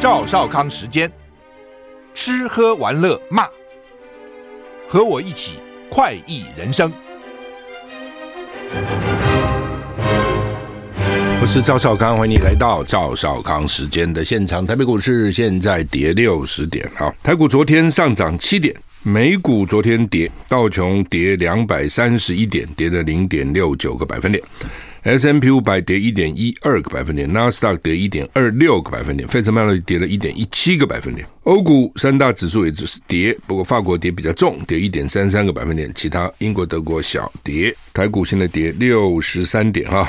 赵少康时间，吃喝玩乐骂，和我一起快意人生。我是赵少康，欢迎你来到赵少康时间的现场。台北股市现在跌六十点，啊，台股昨天上涨七点，美股昨天跌，道琼跌两百三十一点，跌了零点六九个百分点。S M P 五百跌一点一二个百分点，纳斯达克跌一点二六个百分点，费城半导体跌了一点一七个百分点。欧股三大指数也只是跌，不过法国跌比较重，跌一点三三个百分点，其他英国、德国小跌。台股现在跌六十三点啊！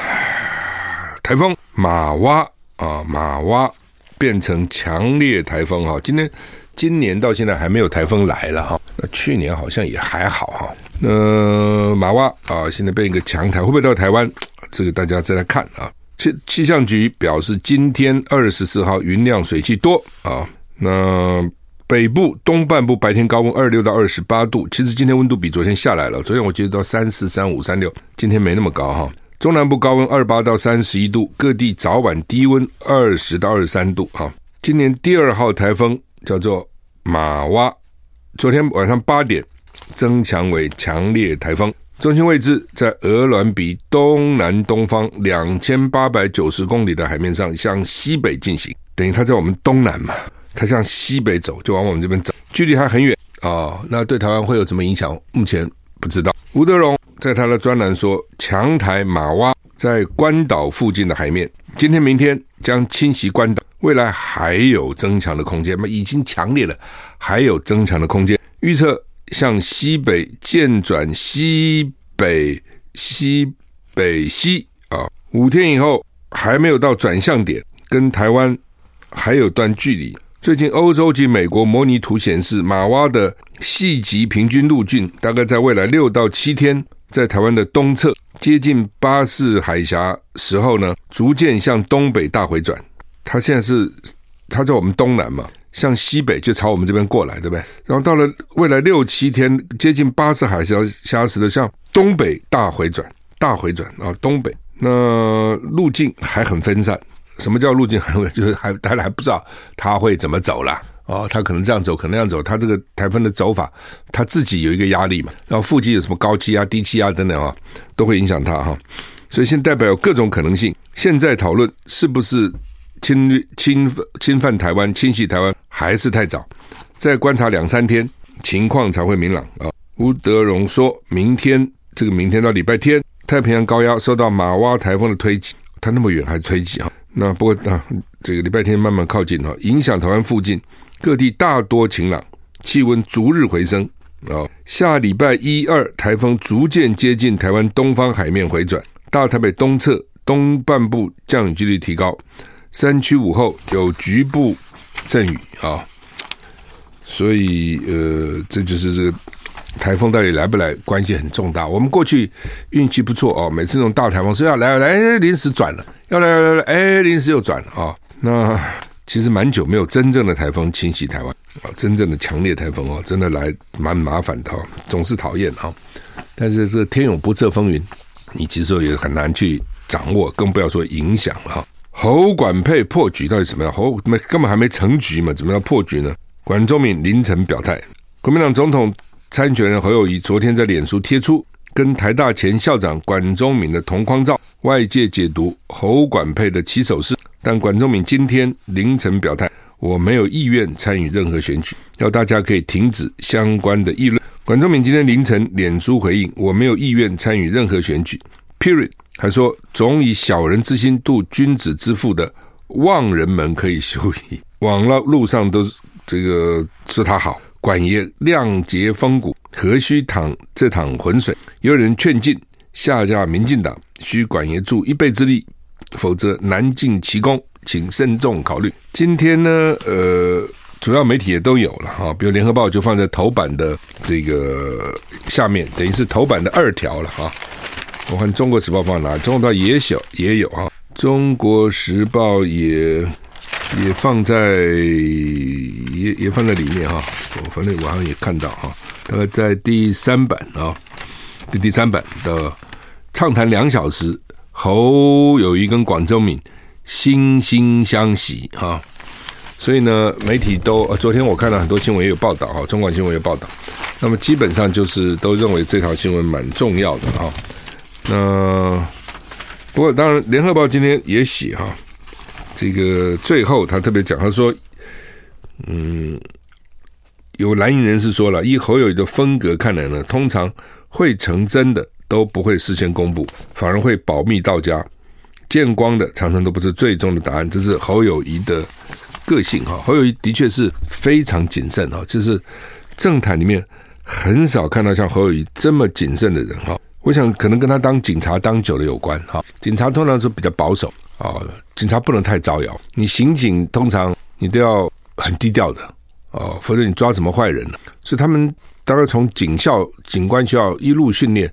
台风玛娃啊，玛娃变成强烈台风哈，今天今年到现在还没有台风来了哈，那去年好像也还好哈。那玛娃啊，现在变一个强台，会不会到台湾？这个大家再来看啊，气气象局表示，今天二十四号云量水汽多啊。那北部东半部白天高温二六到二十八度，其实今天温度比昨天下来了。昨天我记得到三四、三五、三六，今天没那么高哈。中南部高温二八到三十一度，各地早晚低温二十到二十三度哈。今年第二号台风叫做玛娃，昨天晚上八点增强为强烈台风。中心位置在鹅銮鼻东南东方两千八百九十公里的海面上，向西北进行，等于它在我们东南嘛，它向西北走，就往我们这边走，距离还很远啊、哦。那对台湾会有什么影响？目前不知道。吴德荣在他的专栏说，强台玛娃在关岛附近的海面，今天明天将侵袭关岛，未来还有增强的空间，那已经强烈了，还有增强的空间，预测。向西北渐转西北西北西啊，五天以后还没有到转向点，跟台湾还有段距离。最近欧洲及美国模拟图显示，玛娃的细级平均路径大概在未来六到七天，在台湾的东侧接近巴士海峡时候呢，逐渐向东北大回转。它现在是它在我们东南嘛。向西北就朝我们这边过来，对不对？然后到了未来六七天，接近巴士海峡峡时的向东北大回转，大回转啊，东北那路径还很分散。什么叫路径很分？就是还大家还不知道它会怎么走了哦，它可能这样走，可能这样走。它这个台风的走法，它自己有一个压力嘛。然后附近有什么高气压、低气压等等啊，都会影响它哈。所以现在代表有各种可能性。现在讨论是不是？侵略、侵犯、侵犯台湾、侵袭台湾还是太早，再观察两三天，情况才会明朗啊。吴德荣说，明天这个明天到礼拜天，太平洋高压受到玛娃台风的推挤，它那么远还推挤啊？那不过啊，这个礼拜天慢慢靠近哈，影响台湾附近各地大多晴朗，气温逐日回升啊。下礼拜一二，台风逐渐接近台湾东方海面回转，大台北东侧东半部降雨几率提高。山区午后有局部阵雨啊，所以呃，这就是这个台风到底来不来，关系很重大。我们过去运气不错哦，每次那种大台风说要来来，临时转了，要来来来，哎，临时又转了啊。那其实蛮久没有真正的台风侵袭台湾啊，真正的强烈台风哦，真的来蛮麻烦的哦，总是讨厌啊。但是这天有不测风云，你其实也很难去掌握，更不要说影响了。侯管配破局到底怎么样？侯没根本还没成局嘛，怎么样破局呢？管中闵凌晨表态，国民党总统参选人侯友宜昨天在脸书贴出跟台大前校长管中闵的同框照，外界解读侯管配的起手式，但管中闵今天凌晨表态，我没有意愿参与任何选举，要大家可以停止相关的议论。管中闵今天凌晨脸书回应，我没有意愿参与任何选举。Period。还说：“总以小人之心度君子之腹的望人们可以休矣。网络路上都这个说他好，管爷亮节风骨，何须淌这趟浑水？有人劝进下架民进党，需管爷助一臂之力，否则难尽其功，请慎重考虑。”今天呢，呃，主要媒体也都有了哈，比如联合报就放在头版的这个下面，等于是头版的二条了哈。我看《中国时报》放哪？《中国时报》也小也有啊，《中国时报》也也放在也也放在里面哈。我反正我好像也看到哈，大概在第三版啊，第第三版的畅谈两小时，侯友谊跟广州敏惺惺相惜哈。所以呢，媒体都、呃、昨天我看到很多新闻也有报道哈，中广新闻有报道。那么基本上就是都认为这条新闻蛮重要的哈。那不过当然，联合报今天也写哈，这个最后他特别讲，他说，嗯，有蓝营人士说了，以侯友谊的风格看来呢，通常会成真的都不会事先公布，反而会保密到家，见光的常常都不是最终的答案。这是侯友谊的个性哈。侯友谊的确是非常谨慎哈，就是政坛里面。很少看到像侯友谊这么谨慎的人哈，我想可能跟他当警察当久了有关哈。警察通常是比较保守啊，警察不能太招摇。你刑警通常你都要很低调的哦，否则你抓什么坏人呢？所以他们大概从警校、警官学校一路训练，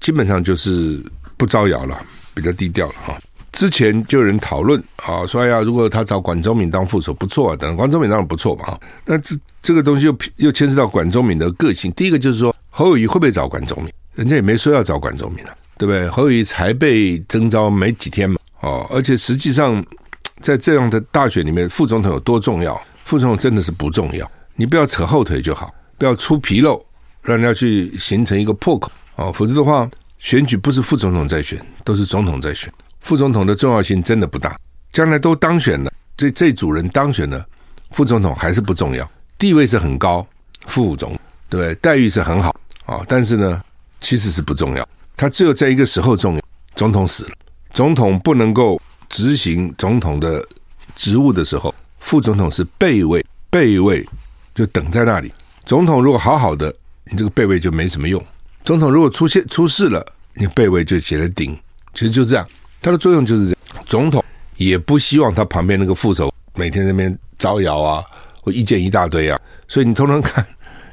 基本上就是不招摇了，比较低调了哈。之前就有人讨论啊，说呀，如果他找管中闵当副手不错啊，等管中闵当然不错嘛。那这这个东西又又牵涉到管中闵的个性。第一个就是说，侯友谊会不会找管中闵？人家也没说要找管中闵啊，对不对？侯友宜才被征召没几天嘛，哦，而且实际上 在这样的大选里面，副总统有多重要？副总统真的是不重要，你不要扯后腿就好，不要出纰漏，让人家去形成一个破口哦，否则的话，选举不是副总统在选，都是总统在选。副总统的重要性真的不大，将来都当选了，这这组人当选了，副总统还是不重要，地位是很高，副总对不对？待遇是很好啊，但是呢，其实是不重要。他只有在一个时候重要，总统死了，总统不能够执行总统的职务的时候，副总统是备位，备位就等在那里。总统如果好好的，你这个备位就没什么用；总统如果出现出事了，你备位就起来顶，其实就这样。它的作用就是这样，总统也不希望他旁边那个副手每天在那边招摇啊，或意见一大堆啊，所以你通常看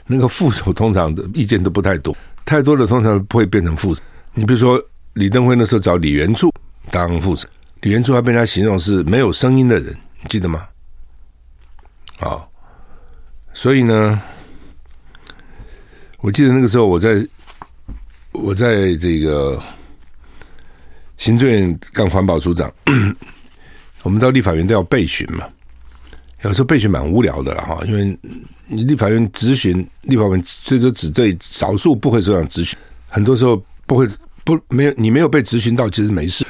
那个副手通常的意见都不太多，太多的通常不会变成副手。你比如说李登辉那时候找李元柱当副手，李元柱还被人家形容是没有声音的人，你记得吗？好，所以呢，我记得那个时候我在我在这个。行政院干环保组长，我们到立法院都要备询嘛。有时候备询蛮无聊的哈，因为你立法院咨询，立法院最多只对少数不会这样质询，很多时候不会不没有你没有被咨询到，其实没事。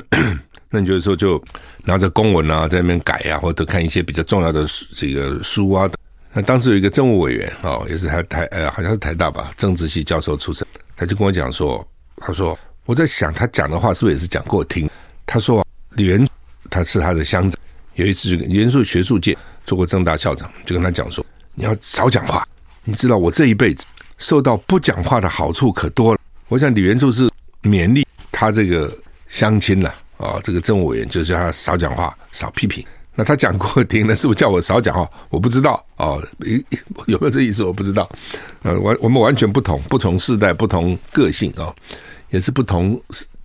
那你就是说就拿着公文啊，在那边改啊，或者看一些比较重要的这个书啊。那当时有一个政务委员啊，也是台台呃，好像是台大吧，政治系教授出身，他就跟我讲说，他说。我在想，他讲的话是不是也是讲给我听？他说，李元他是他的乡长，有一次元素学术界做过政大校长，就跟他讲说，你要少讲话。你知道我这一辈子受到不讲话的好处可多了。我想李元素是勉励他这个乡亲了啊，这个政务委员就叫他少讲话，少批评。那他讲给我听，那是不是叫我少讲话？我不知道哦，有没有这意思？我不知道。呃，完我们完全不同，不同世代，不同个性啊。也是不同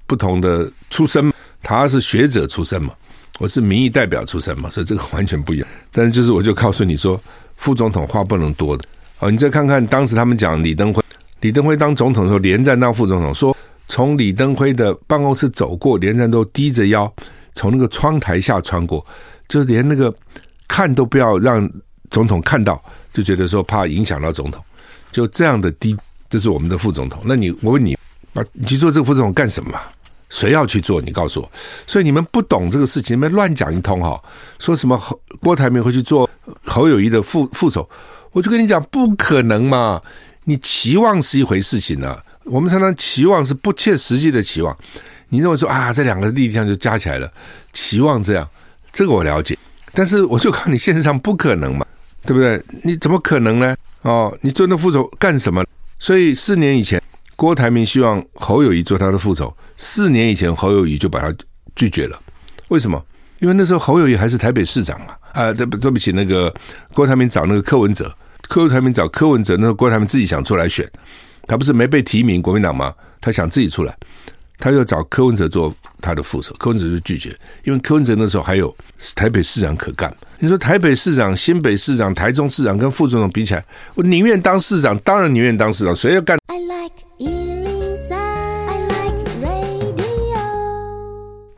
不同的出身，他是学者出身嘛，我是民意代表出身嘛，所以这个完全不一样。但是就是我就告诉你说，副总统话不能多的哦。你再看看当时他们讲李登辉，李登辉当总统的时候，连战当副总统，说从李登辉的办公室走过，连战都低着腰从那个窗台下穿过，就连那个看都不要让总统看到，就觉得说怕影响到总统，就这样的低，这是我们的副总统。那你我问你。啊，你去做这个副总统干什么？谁要去做？你告诉我。所以你们不懂这个事情，你们乱讲一通哈。说什么侯郭台铭会去做侯友谊的副副手？我就跟你讲，不可能嘛！你期望是一回事情呢、我们常常期望是不切实际的期望。你认为说啊，这两个力量就加起来了，期望这样，这个我了解。但是我就告诉你，现实上不可能嘛，对不对？你怎么可能呢？哦，你做那副手干什么？所以四年以前。郭台铭希望侯友谊做他的副手，四年以前侯友谊就把他拒绝了。为什么？因为那时候侯友谊还是台北市长嘛。啊，对不对不起，那个郭台铭找那个柯文哲，柯台铭找柯文哲，那个郭台铭自己想出来选，他不是没被提名国民党吗？他想自己出来，他又找柯文哲做他的副手，柯文哲就拒绝，因为柯文哲那时候还有台北市长可干。你说台北市长、新北市长、台中市长跟副总统比起来，我宁愿当市长，当然宁愿当市长，谁要干？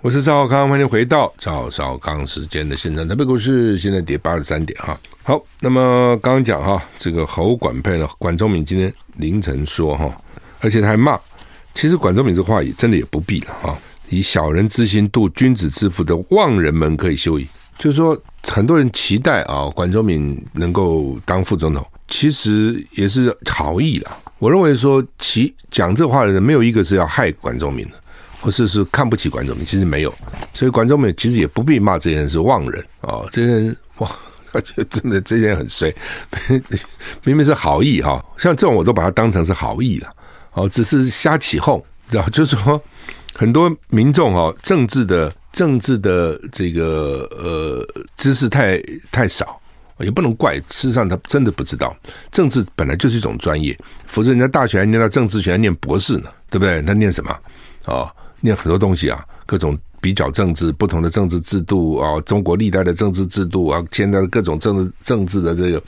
我是赵少康，欢迎回到赵少康时间的现场。台北股市现在跌八十三点哈。好，那么刚刚讲哈，这个侯管配呢管中闵今天凌晨说哈，而且他还骂，其实管中闵这话也真的也不必了哈。以小人之心度君子之腹的望人们可以休矣。就是说，很多人期待啊，管中闵能够当副总统，其实也是好意啦。我认为说，其讲这话的人没有一个是要害管中闵的。或是是看不起管中闵，其实没有，所以管中闵其实也不必骂这些人是妄人啊、这些人哇，他觉得真的这些人很衰，明明是好意哈，像这种我都把它当成是好意了，哦，只是瞎起哄，知道？就是说很多民众哦，政治的政治的这个呃知识太太少，也不能怪，事实上他真的不知道，政治本来就是一种专业，否则人家大学还念到政治学，还念博士呢，对不对？他念什么？哦，念很多东西啊，各种比较政治，不同的政治制度啊，中国历代的政治制度啊，现在的各种政治政治的这个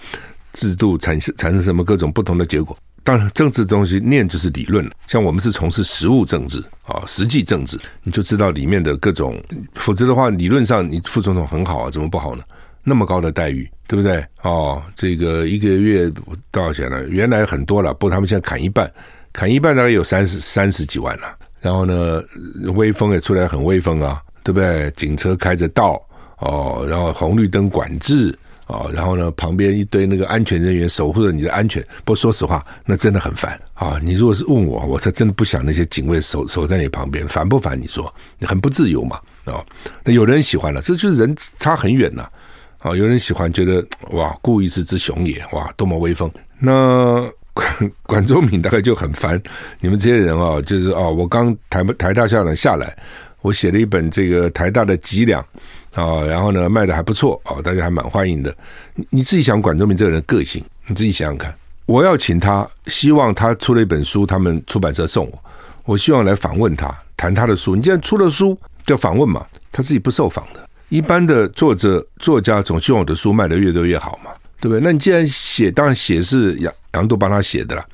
制度产生产生什么各种不同的结果。当然，政治的东西念就是理论。像我们是从事实务政治啊，实际政治，你就知道里面的各种。否则的话，理论上你副总统很好啊，怎么不好呢？那么高的待遇，对不对？哦，这个一个月多少钱呢？原来很多了，不过他们现在砍一半，砍一半大概有三十三十几万了。然后呢，威风也出来很威风啊，对不对？警车开着道哦，然后红绿灯管制哦，然后呢，旁边一堆那个安全人员守护着你的安全。不过说实话，那真的很烦啊！你如果是问我，我才真的不想那些警卫守守在你旁边，烦不烦？你说你很不自由嘛？哦，那有人喜欢了，这就是人差很远呐。啊，有人喜欢觉得哇，故意是只熊也哇，多么威风。那。管管中闵大概就很烦你们这些人啊，就是哦，我刚台台大校长下来，我写了一本这个台大的脊梁啊，然后呢卖的还不错啊，大家还蛮欢迎的。你你自己想管中闵这个人个性，你自己想想看。我要请他，希望他出了一本书，他们出版社送我，我希望来访问他，谈他的书。你既然出了书，就访问嘛，他自己不受访的。一般的作者作家总希望我的书卖得越多越好嘛。对不对？那你既然写，当然写是杨杨度帮他写的啦。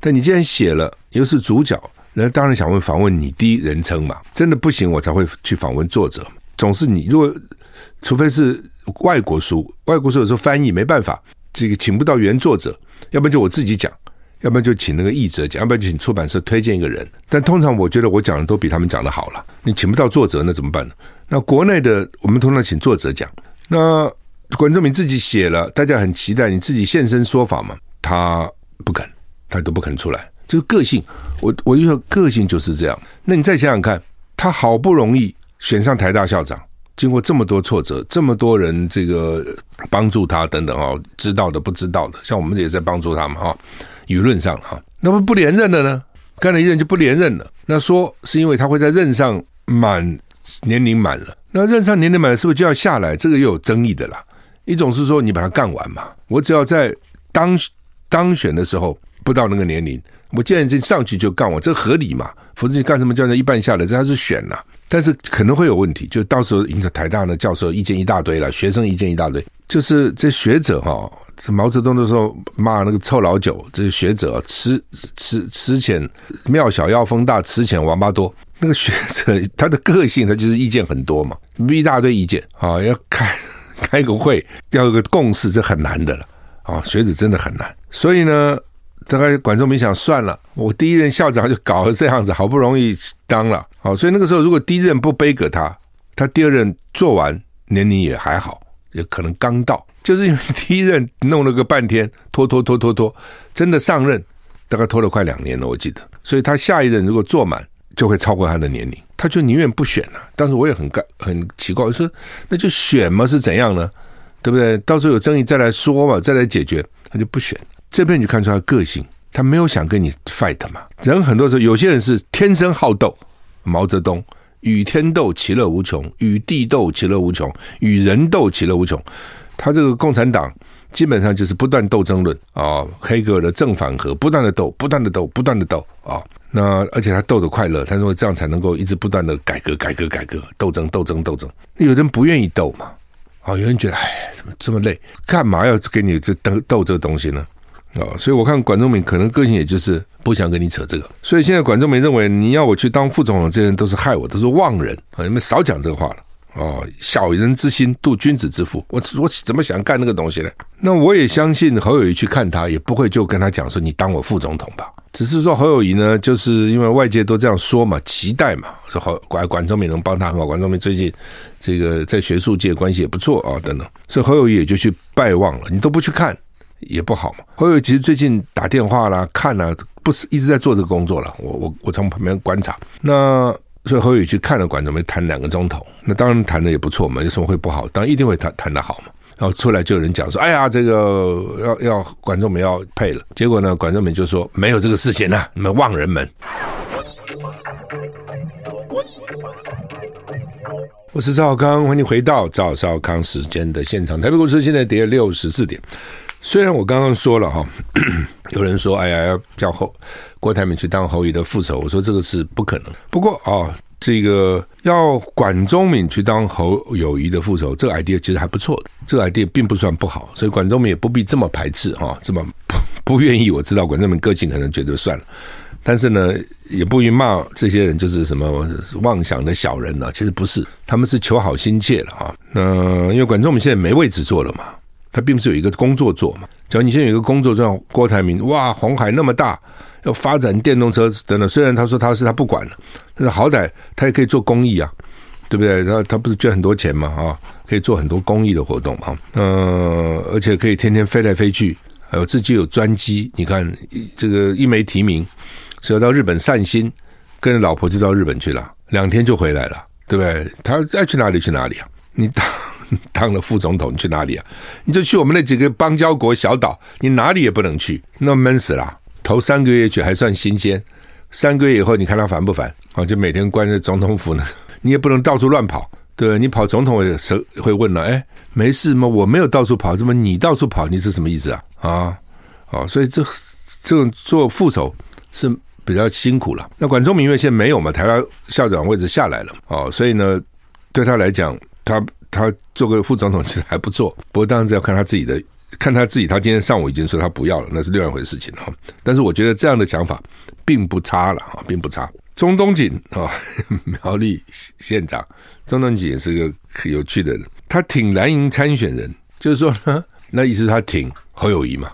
但你既然写了，又是主角，人家当然想问访问你第一人称嘛。真的不行，我才会去访问作者。总是你，如果除非是外国书，外国书有时候翻译没办法，这个请不到原作者，要不然就我自己讲，要不然就请那个译者讲，要不然就请出版社推荐一个人。但通常我觉得我讲的都比他们讲的好了。你请不到作者，那怎么办呢？那国内的我们通常请作者讲，那。管中闵自己写了，大家很期待你自己现身说法嘛？他不肯，他都不肯出来。这个个性，我我就说个性就是这样。那你再想想看，他好不容易选上台大校长，经过这么多挫折，这么多人这个帮助他等等哦，知道的不知道的，像我们也在帮助他们哈。舆论上哈，那么不连任的呢？干了一任就不连任了，那说是因为他会在任上满年龄满了，那任上年龄满了是不是就要下来？这个又有争议的啦。一种是说你把它干完嘛，我只要在当当选的时候不到那个年龄，我既然上去就干完，这合理嘛？否则你干什么叫人一半下来？这还是选呐？但是可能会有问题，就到时候影响台大的教授意见一大堆了，学生意见一大堆，就是这学者哈、哦，这毛泽东的时候骂那个臭老九，这些学者吃吃吃浅，庙小妖风大，吃浅王八多。那个学者他的个性，他就是意见很多嘛，一大堆意见啊、要看。开个会要有个共识，这很难的了啊！学子真的很难，所以呢，大概管仲明想算了，我第一任校长就搞成这样子，好不容易当了，好，所以那个时候如果第一任不背给他，他第二任做完年龄也还好，也可能刚到，就是因为第一任弄了个半天，拖拖拖拖拖，真的上任大概拖了快两年了，我记得，所以他下一任如果做满，就会超过他的年龄。他就宁愿不选了，啊，但是我也很干很奇怪，我说那就选嘛，是怎样呢？对不对？到时候有争议再来说嘛，再来解决。他就不选，这边你就看出他个性，他没有想跟你 fight 嘛。人很多时候有些人是天生好斗，毛泽东与天斗其乐无穷，与地斗其乐无穷，与人斗其乐无穷。他这个共产党基本上就是不断斗争论啊，黑格尔的正反合，不断的斗，不断的斗，不断的斗啊。那而且他斗得快乐，他说这样才能够一直不断的改革、改革、改革，斗争、斗争、斗争。有人不愿意斗嘛？啊，有人觉得哎，怎么这么累？干嘛要跟你这斗斗这个东西呢？哦，所以我看管仲明可能个性也就是不想跟你扯这个，所以现在管仲明认为你要我去当副总统，这些人都是害我，都是妄人啊！你们少讲这个话了哦，小人之心度君子之腹，我我怎么想干那个东西呢？那我也相信侯友谊去看他，也不会就跟他讲说你当我副总统吧。只是说侯友谊呢，就是因为外界都这样说嘛，期待嘛，说好管管中明能帮他很好。管中明最近这个在学术界关系也不错啊，等等，所以侯友谊也就去拜望了。你都不去看也不好嘛。侯友宜其实最近打电话啦、看啦，不是一直在做这个工作了。我我我从旁边观察，那所以侯友宜去看了管中明谈两个钟头，那当然谈的也不错嘛，有什么会不好？当然一定会谈谈得好嘛。然后出来就有人讲说：“哎呀，这个要要管中闵要配了。”结果呢，管中闵就说：“没有这个事情啊，你们妄人们。”我是赵康，欢迎回到赵少康时间的现场。台北股市现在跌了六十四点。虽然我刚刚说了哈，有人说：“哎呀，要叫侯郭台铭去当侯友宜的副手。”我说这个是不可能。不过啊。这个要管中敏去当侯友谊的副手，这个 idea 其实还不错的，这个 idea 并不算不好，所以管中敏也不必这么排斥哈，这么不 不愿意。我知道管中敏个性可能觉得算了，但是呢，也不予骂这些人就是什么妄想的小人啊，其实不是，他们是求好心切了哈。那因为管中敏现在没位置做了嘛，他并不是有一个工作做嘛。假如你现在有一个工作做，郭台铭，哇，红海那么大。要发展电动车等等，虽然他说他是他不管了，但是好歹他也可以做公益啊，对不对？然后他不是捐很多钱嘛，啊，可以做很多公益的活动啊，嗯，而且可以天天飞来飞去，还有自己有专机，你看这个一枚提名，是要到日本散心，跟着老婆就到日本去了，两天就回来了，对不对？他爱去哪里去哪里啊？你当 当了副总统，去哪里啊？你就去我们那几个邦交国小岛，你哪里也不能去，那闷死了。头三个月去还算新鲜，三个月以后你看他烦不烦？啊，就每天关在总统府呢，你也不能到处乱跑，对，你跑总统也是会问了，哎，没事吗？我没有到处跑，怎么你到处跑？你是什么意思啊？啊，哦，所以这这种做副手是比较辛苦了。那管中闵因为现在没有嘛，台大校长位置下来了，哦，所以呢，对他来讲，他他做个副总统其实还不错，不过当然是要看他自己的。看他自己，他今天上午已经说他不要了，那是另外一回事情哈。但是我觉得这样的想法并不差了啊，并不差。中东锦啊，苗栗县长中东锦也是个很有趣的人，他挺蓝营参选人，就是说呢，那意思他挺侯友谊嘛。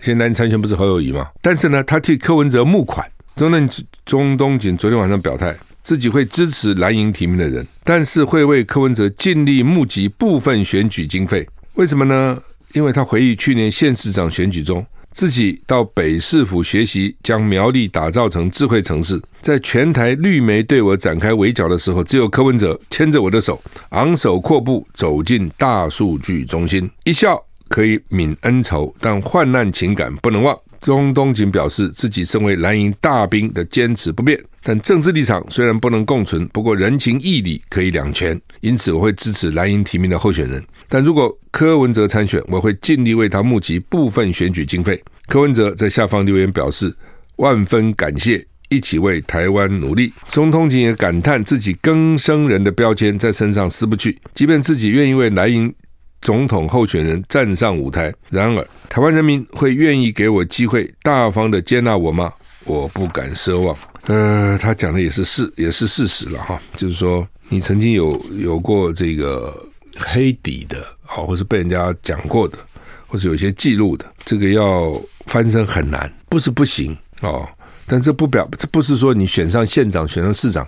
现在参选不是侯友谊嘛？但是呢，他替柯文哲募款。中东中东锦昨天晚上表态，自己会支持蓝营提名的人，但是会为柯文哲尽力募集部分选举经费。为什么呢？因为他回忆去年县市长选举中，自己到北市府学习将苗栗打造成智慧城市，在全台绿媒对我展开围剿的时候，只有柯文哲牵着我的手，昂首阔步走进大数据中心，一笑可以泯恩仇，但患难情感不能忘。钟东锦表示，自己身为蓝营大兵的坚持不变，但政治立场虽然不能共存，不过人情义理可以两全，因此我会支持蓝营提名的候选人。但如果柯文哲参选，我会尽力为他募集部分选举经费。柯文哲在下方留言表示万分感谢，一起为台湾努力。钟东锦也感叹自己更生人的标签在身上撕不去，即便自己愿意为蓝营。总统候选人站上舞台，然而台湾人民会愿意给我机会，大方的接纳我吗？我不敢奢望。呃，他讲的也是事，也是事实了哈。就是说，你曾经有有过这个黑底的，好，或是被人家讲过的，或者有些记录的，这个要翻身很难，不是不行哦。但这不表，这不是说你选上县长、选上市长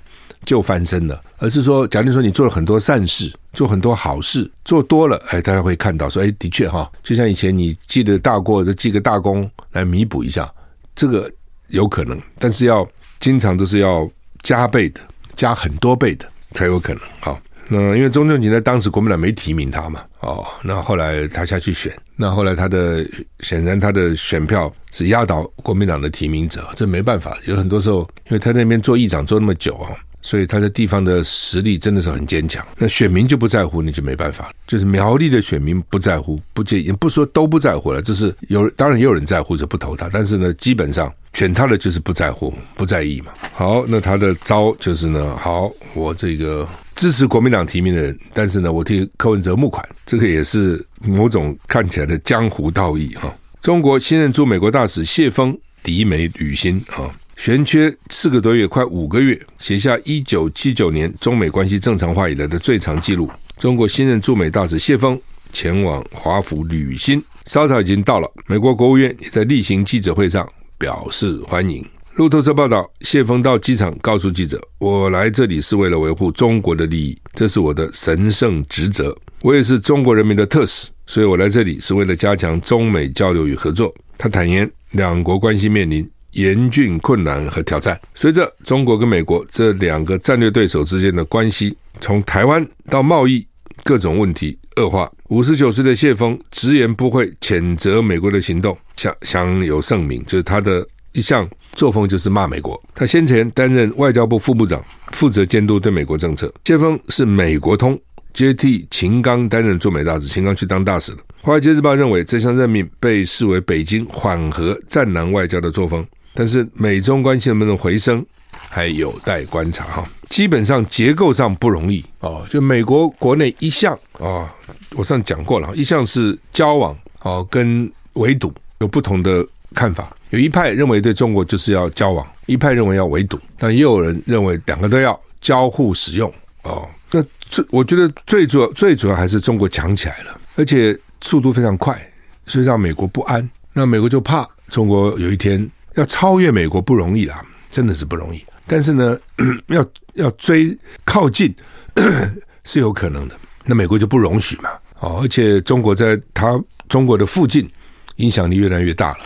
就翻身了，而是说，假如说你做了很多善事。做很多好事，做多了，哎，大家会看到说，哎，的确哈，就像以前你记得大过，这记个大功来弥补一下，这个有可能，但是要经常都是要加倍的，加很多倍的才有可能。好，那因为钟正锦在当时国民党没提名他嘛，哦，那后来他下去选，那后来他的显然他的选票是压倒国民党的提名者，这没办法，有很多时候，因为他那边做议长做那么久啊。所以他在地方的实力真的是很坚强，那选民就不在乎，那就没办法。就是苗栗的选民不在乎，不介意，不说都不在乎了，就是有，当然也有人在乎，就不投他。但是呢，基本上选他的就是不在乎、不在意嘛。好，那他的招就是呢，好，我这个支持国民党提名的人，但是呢，我替柯文哲募款，这个也是某种看起来的江湖道义哈。中国新任驻美国大使谢峰抵美履新啊，悬缺四个多月，快五个月，写下一九七九年中美关系正常化以来的最长纪录。中国新任驻美大使谢峰前往华府履新，稍早已经到了。美国国务院也在例行记者会上表示欢迎。路透社报道，谢峰到机场告诉记者：“我来这里是为了维护中国的利益，这是我的神圣职责。我也是中国人民的特使，所以我来这里是为了加强中美交流与合作。”他坦言，两国关系面临严峻困难和挑战。随着中国跟美国这两个战略对手之间的关系从台湾到贸易各种问题恶化，五十九岁的谢锋直言不讳谴责美国的行动，享享有盛名，就是他的。一项作风就是骂美国。他先前担任外交部副部长，负责监督对美国政策。谢锋是美国通，接替秦刚担任驻美大使。秦刚去当大使了。华尔街日报认为，这项任命被视为北京缓和战狼外交的作风。但是美中关系能不能回升，还有待观察哈。基本上结构上不容易哦。就美国国内一向啊，我上讲过了，一向是交往哦跟围堵有不同的看法。有一派认为对中国就是要交往，一派认为要围堵，但也有人认为两个都要交互使用哦。那最我觉得最主要最主要还是中国强起来了，而且速度非常快，所以让美国不安。那美国就怕中国有一天要超越美国不容易啦，真的是不容易。但是呢，要要追靠近 是有可能的，那美国就不容许嘛。哦，而且中国在它中国的附近影响力越来越大了。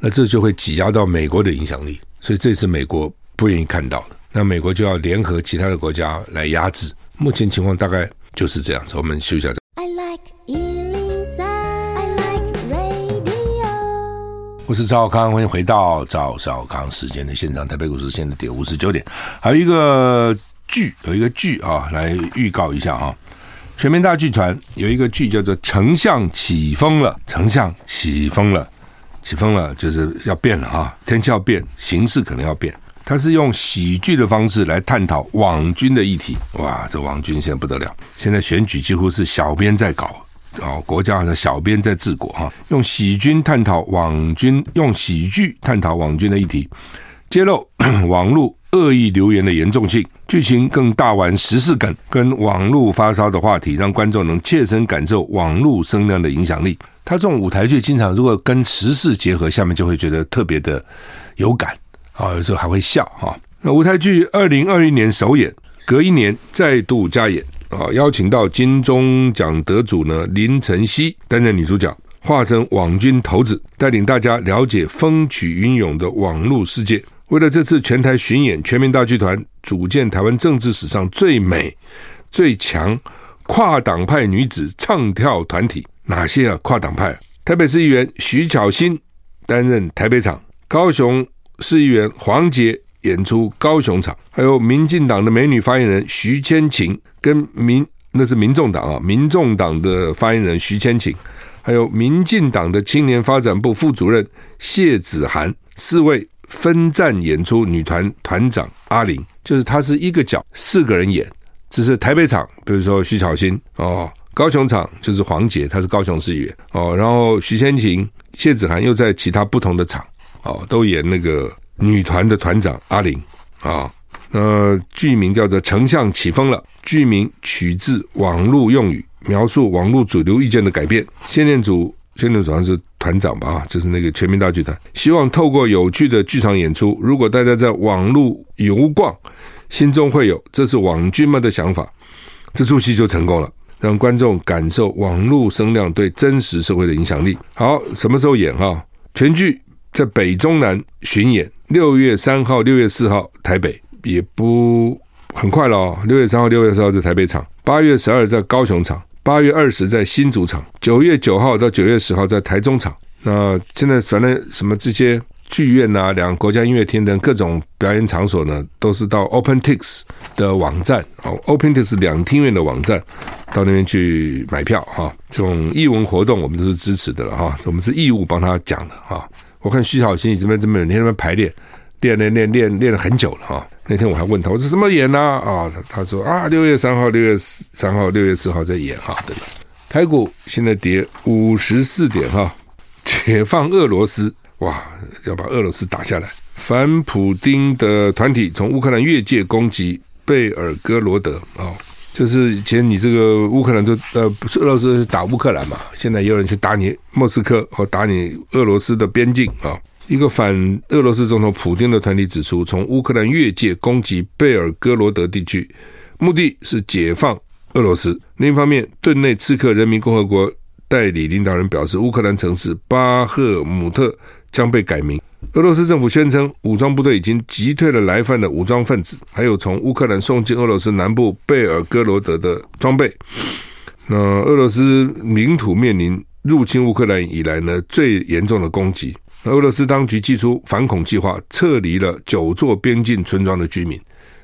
那这就会挤压到美国的影响力，所以这是美国不愿意看到的。那美国就要联合其他的国家来压制。目前情况大概就是这样子。我们休息一下。我是赵少康，欢迎回到赵少康时间的现场。台北股市现在跌五十九点。还有一个剧，有一个剧啊，来预告一下啊。全民大剧团有一个剧叫做《丞相起风了》，丞相起风了。起风了，就是要变了啊，天气要变，形势可能要变。他是用喜剧的方式来探讨网军的议题。哇，这网军现在不得了，现在选举几乎是小编在搞哦，国家的小编在治国哈。用喜剧探讨网军，用喜剧探讨网军的议题，揭露 网络恶意留言的严重性。剧情更大玩时事梗，跟网络发烧的话题，让观众能切身感受网络声量的影响力。他这种舞台剧经常如果跟时事结合，下面就会觉得特别的有感啊，有时候还会笑哈。那舞台剧二零二一年首演，隔一年再度加演啊，邀请到金钟奖得主呢林晨曦担任女主角，化身网军头子，带领大家了解风起云涌的网络世界。为了这次全台巡演，全民大剧团组建台湾政治史上最美、最强跨党派女子唱跳团体。哪些啊？跨党派，台北市议员徐巧芯担任台北场，高雄市议员黄杰演出高雄场，还有民进党的美女发言人徐千晴跟民那是民众党啊，民众党的发言人徐千晴，还有民进党的青年发展部副主任谢子涵，四位分站演出女团团长阿玲，就是她是一个角四个人演，只是台北场，比如说徐巧芯哦。高雄场就是黄杰，他是高雄市议员哦，然后徐千晴、谢子涵又在其他不同的场哦，都演那个女团的团长阿玲啊。那剧名叫做《丞相起风了》，剧名取自网络用语，描述网络主流意见的改变。谢念祖，谢念祖好像是团长吧？啊，就是那个全民大剧团，希望透过有趣的剧场演出，如果大家在网络游逛，心中会有这是网剧们的想法，这出戏就成功了。让观众感受网络声量对真实社会的影响力。好，什么时候演啊？全剧在北中南巡演，六月三号、六月四号台北，也不很快了哦。六月三号、六月四号在台北场，八月十二在高雄场，八月二十在新竹场，九月九号到九月十号在台中场。那现在反正什么这些。剧院呐、啊，两个国家音乐厅等各种表演场所呢，都是到 OpenTix 的网站哦，OpenTix 两厅院的网站，到那边去买票哈。这种艺文活动我们都是支持的了哈，我们是义务帮他讲的哈。我看徐巧芯这边这边每天在那边排练，练练练练练了很久了哈。那天我还问他，我说什么演呢？啊，他说啊，六月三号、六月三号、六月四号在演哈。对吧？台股现在跌五十四点哈。解放俄罗斯，哇，要把俄罗斯打下来。反普丁的团体从乌克兰越界攻击贝尔哥罗德啊、哦，就是以前你这个乌克兰都呃不是俄罗斯打乌克兰嘛，现在有人去打你莫斯科和打你俄罗斯的边境啊、一个反俄罗斯总统普丁的团体指出，从乌克兰越界攻击贝尔哥罗德地区，目的是解放俄罗斯。另一方面，顿内刺客人民共和国代理领导人表示，乌克兰城市巴赫姆特将被改名。俄罗斯政府宣称，武装部队已经击退了来犯的武装分子，还有从乌克兰送进俄罗斯南部贝尔哥罗德的装备。那俄罗斯领土面临入侵乌克兰以来呢，最严重的攻击。俄罗斯当局祭出反恐计划，撤离了九座边境村庄的居民，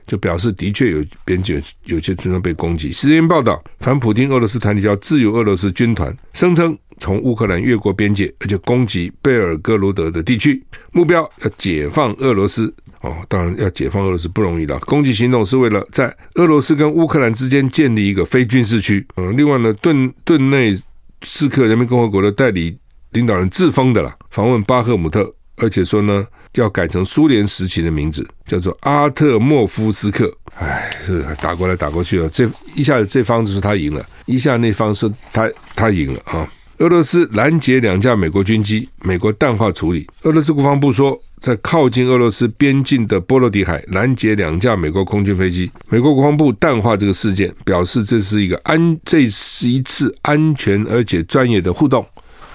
就表示的确有边境有些村庄被攻击。时间报道，反普丁俄罗斯团体叫自由俄罗斯军团，声称从乌克兰越过边界，而且攻击贝尔格罗德的地区，目标要解放俄罗斯。哦，当然要解放俄罗斯不容易的，攻击行动是为了在俄罗斯跟乌克兰之间建立一个非军事区。嗯，另外呢，顿顿内刺客人民共和国的代理。领导人自封的了，访问巴赫姆特，而且说呢，要改成苏联时期的名字，叫做阿特莫夫斯克。哎，这打过来打过去了，这一下子这方就是他赢了，一下那方是他他赢了啊！俄罗斯拦截两架美国军机，美国淡化处理。俄罗斯国防部说，在靠近俄罗斯边境的波罗的海拦截两架美国空军飞机，美国国防部淡化这个事件，表示这是一个安，这是一次安全而且专业的互动。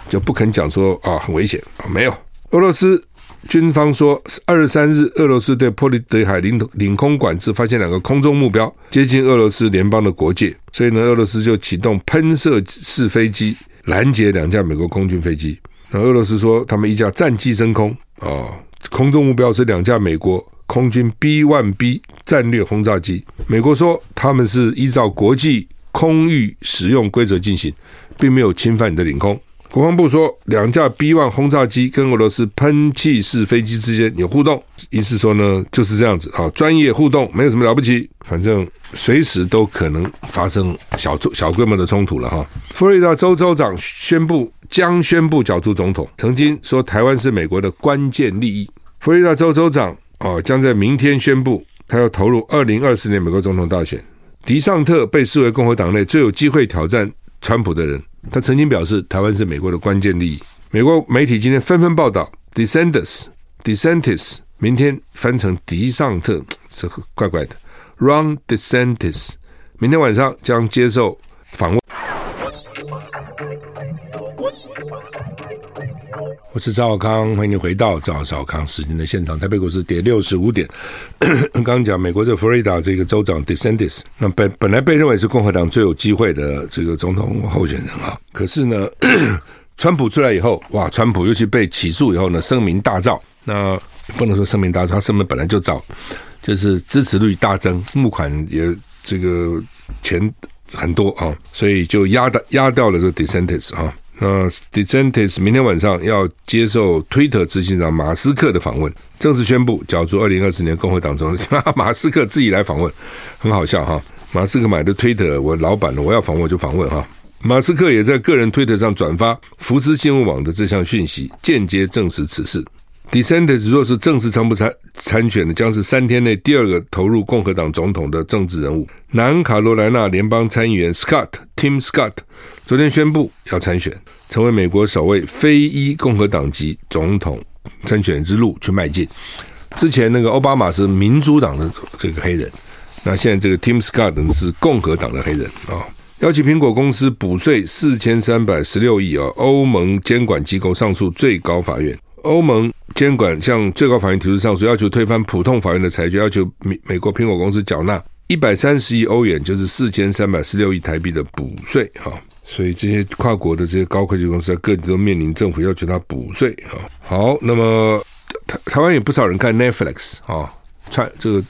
就不肯讲说啊很危险没有。俄罗斯军方说，二十三日，俄罗斯对波罗的海领领空管制发现两个空中目标接近俄罗斯联邦的国界，所以呢，俄罗斯就启动喷射式飞机拦截两架美国空军飞机。那俄罗斯说，他们一架战机升空啊，空中目标是两架美国空军 B-1B 战略轰炸机。美国说他们是依照国际空域使用规则进行，并没有侵犯你的领空。国防部说，两架 B-1 轰炸机跟俄罗斯喷气式飞机之间有互动，意思说呢就是这样子啊，专业互动，没有什么了不起，反正随时都可能发生小小规模的冲突了哈。佛罗里达州州长宣布将宣布角逐总统，曾经说台湾是美国的关键利益。佛罗里达州州长哦将在明天宣布他要投入二零二四年美国总统大选。迪尚特被视为共和党内最有机会挑战川普的人。他曾经表示，台湾是美国的关键利益。美国媒体今天纷纷报道，DeSantis，DeSantis，明天翻成迪尚特，这个怪怪的。Ron DeSantis，明天晚上将接受访问。我是赵少康，欢迎你回到赵少康时间的现场。台北股市跌六十五点。刚刚讲美国这佛罗里达这个州长 DeSantis，那本本来被认为是共和党最有机会的这个总统候选人啊，可是呢，川普出来以后，哇，川普尤其被起诉以后呢，声名大噪。那不能说声名大噪，他声名本来就噪，就是支持率大增，募款也这个钱很多啊，所以就压的压掉了这个 DeSantis 啊。那 DeSantis 明天晚上要接受 Twitter 执行长马斯克的访问，正式宣布角逐二零二四年共和党总统。马斯克自己来访问，很好笑哈。马斯克买的 Twitter，我老板了，我要访问就访问哈。马斯克也在个人 Twitter 上转发福斯新闻网的这项讯息，间接证实此事。DeSantis 若是正式参不参参选的，将是三天内第二个投入共和党总统的政治人物。南卡罗来纳联邦参议员 Scott Tim Scott 昨天宣布要参选，成为美国首位非裔共和党籍总统参选之路去迈进。之前那个奥巴马是民主党的这个黑人，那现在这个 Tim Scott 是共和党的黑人啊。要求苹果公司补税四千三百十六亿啊！欧盟监管机构上诉最高法院。欧盟监管向最高法院提出上诉，要求推翻普通法院的裁决，要求美美国苹果公司缴纳一百三十亿欧元，就是四千三百十六亿台币的补税哈。所以这些跨国的这些高科技公司在各地都面临政府要求他补税啊。好，那么台台湾有不少人看 Netflix 啊，串这个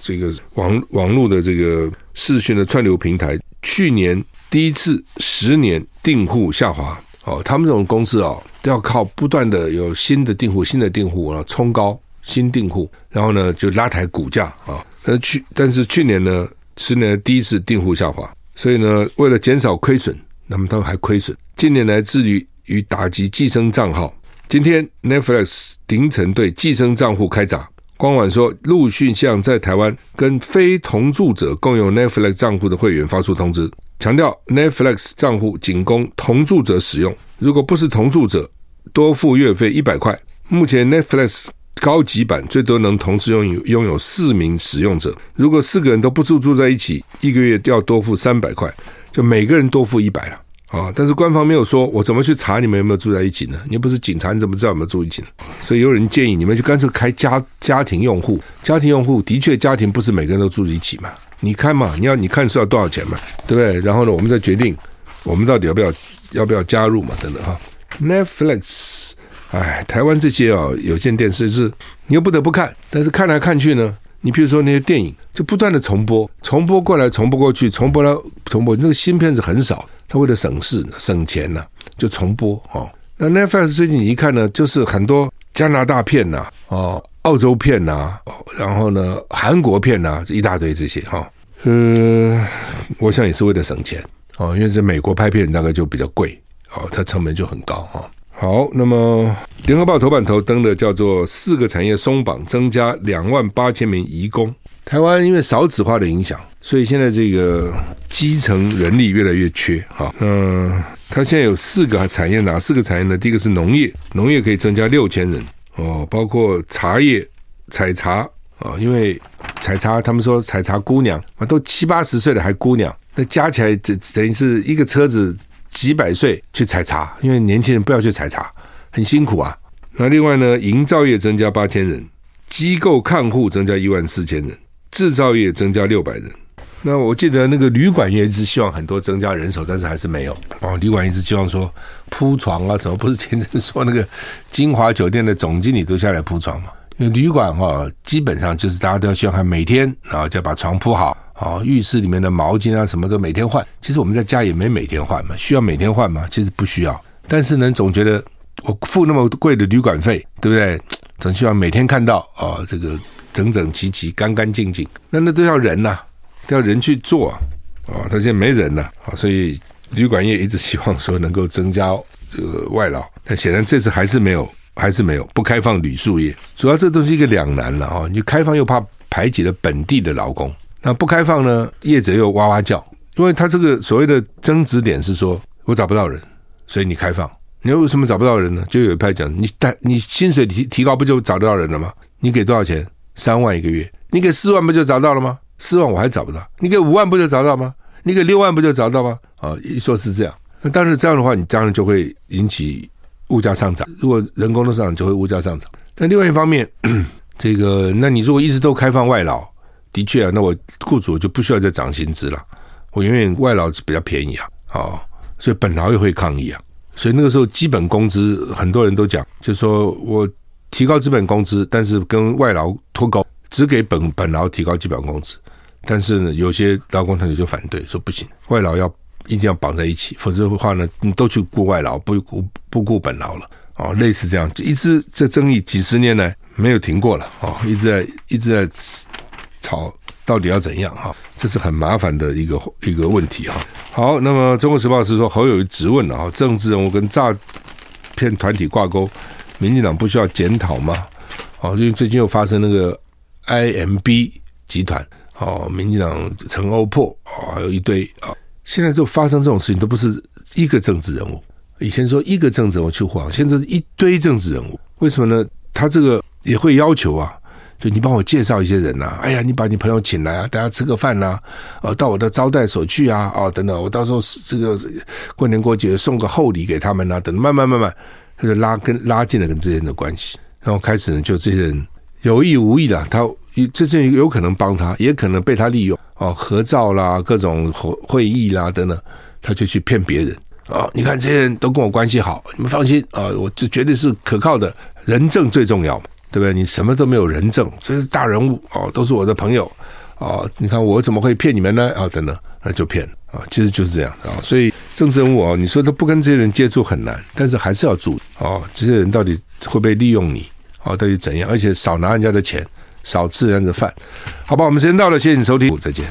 这个网网络的这个视讯的串流平台，去年第一次十年订户下滑。哦，他们这种公司啊、都要靠不断的有新的订户、新的订户，然后冲高新订户，然后呢就拉抬股价啊。但是去但是去年呢，十年第一次订户下滑，所以呢，为了减少亏损，那么他们还亏损。近年来，致力与打击寄生账号。今天 Netflix 凌晨对寄生账户开闸。官网说，陆续向在台湾跟非同住者共用 Netflix 账户的会员发出通知，强调 Netflix 账户仅供同住者使用，如果不是同住者，多付月费一百块。目前 Netflix 高级版最多能同时拥有拥有四名使用者，如果四个人都不住住在一起，一个月要多付三百块，就每个人多付一百了。啊！但是官方没有说，我怎么去查你们有没有住在一起呢？你又不是警察，你怎么知道有没有住一起呢？所以有人建议你们就干脆开家家庭用户。家庭用户的确，家庭不是每个人都住在一起嘛？你看嘛，你要你看是要多少钱嘛？对不对？然后呢，我们再决定我们到底要不要要不要加入嘛？等等哈。Netflix，哎，台湾这些啊有线电视是你又不得不看，但是看来看去呢，你比如说那些电影就不断的重播，重播过来，重播过去，重播了重播，那个新片子很少。他为了省事、省钱呢，就重播哦。那 Netflix 最近一看呢，就是很多加拿大片呐，哦，澳洲片呐，然后呢，韩国片呐，一大堆这些哈。嗯，我想也是为了省钱哦，因为在美国拍片大概就比较贵哦，它成本就很高哈。好，那么联合报头版头登的叫做四个产业松绑，增加两万八千名移工。台湾因为少子化的影响，所以现在这个基层人力越来越缺。哈，嗯，它现在有四个产业，哪四个产业呢？第一个是农业，农业可以增加六千人哦，包括茶叶、采茶啊，因为采茶，他们说采茶姑娘啊，都七八十岁了还姑娘，那加起来这等于是一个车子几百岁去采茶，因为年轻人不要去采茶，很辛苦啊。那另外呢，营造业增加八千人，机构看护增加一万四千人。制造业增加六百人，那我记得那个旅馆业一直希望很多增加人手，但是还是没有哦。旅馆一直希望说铺床啊什么，不是前阵说那个金华酒店的总经理都下来铺床嘛？因为旅馆哈，基本上就是大家都要希望他每天然后就把床铺好，啊，浴室里面的毛巾啊什么都每天换。其实我们在家也没每天换嘛，需要每天换吗？其实不需要。但是呢，总觉得我付那么贵的旅馆费，对不对？总希望每天看到啊这个。整整齐齐、干干净净，那那都要人呐、都要人去做啊！啊，他现在没人了啊，所以旅馆业一直希望说能够增加这个外劳，但显然这次还是没有，还是没有不开放旅宿业。主要这都是一个两难了啊！你开放又怕排挤了本地的劳工，那不开放呢，业者又哇哇叫，因为他这个所谓的争执点是说我找不到人，所以你开放，你为什么找不到人呢？就有一派讲，你但你薪水提提高不就找得到人了吗？你给多少钱？三万一个月，你给四万不就找到了吗？四万我还找不到，你给五万不就找到吗？你给六万不就找到吗？啊，一说是这样，那但是这样的话，你当然就会引起物价上涨。如果人工都上涨，就会物价上涨。但另外一方面，这个，那你如果一直都开放外劳，的确啊，那我雇主就不需要再涨薪资了。我永远外劳比较便宜啊，啊，所以本劳也会抗议啊。所以那个时候基本工资很多人都讲，就说我。提高基本工资，但是跟外劳脱钩，只给本本劳提高基本工资。但是呢，有些劳工团体就反对，说不行，外劳要一定要绑在一起，否则的话呢，你都去雇外劳，不雇不雇本劳了、哦，类似这样，一直这争议几十年来没有停过了、哦，一直在一直在吵，到底要怎样哈？这是很麻烦的一个一个问题哈。好，那么《中国时报》是说侯友宜质问了啊，政治人物跟诈骗团体挂钩。民进党不需要检讨吗？哦，因为最近又发生那个 IMB 集团，哦，民进党陈欧破，哦，还有一堆啊，现在就发生这种事情，都不是一个政治人物。以前说一个政治人物去晃，现在一堆政治人物。为什么呢？他这个也会要求啊，就你帮我介绍一些人呐、啊，哎呀，你把你朋友请来啊，大家吃个饭呐、啊，哦，到我的招待所去啊，哦，等等，我到时候这个过年过节送个厚礼给他们啊，等，慢慢慢慢。他就拉跟拉近了跟这些人的关系，然后开始呢，就这些人有意无意的，他这些人有可能帮他，也可能被他利用哦，合照啦，各种会会议啦等等，他就去骗别人啊。你看这些人都跟我关系好，你们放心啊，我这绝对是可靠的，人证最重要，对不对？你什么都没有人证，这是大人物哦，都是我的朋友哦。你看我怎么会骗你们呢？啊，等等，那就骗啊，其实就是这样啊，所以。政治人物啊，你说他不跟这些人接触很难，但是还是要注意哦，这些人到底会不会利用你啊？到底怎样？而且少拿人家的钱，少吃人家的饭，好吧？我们时间到了，谢谢你收听，再见。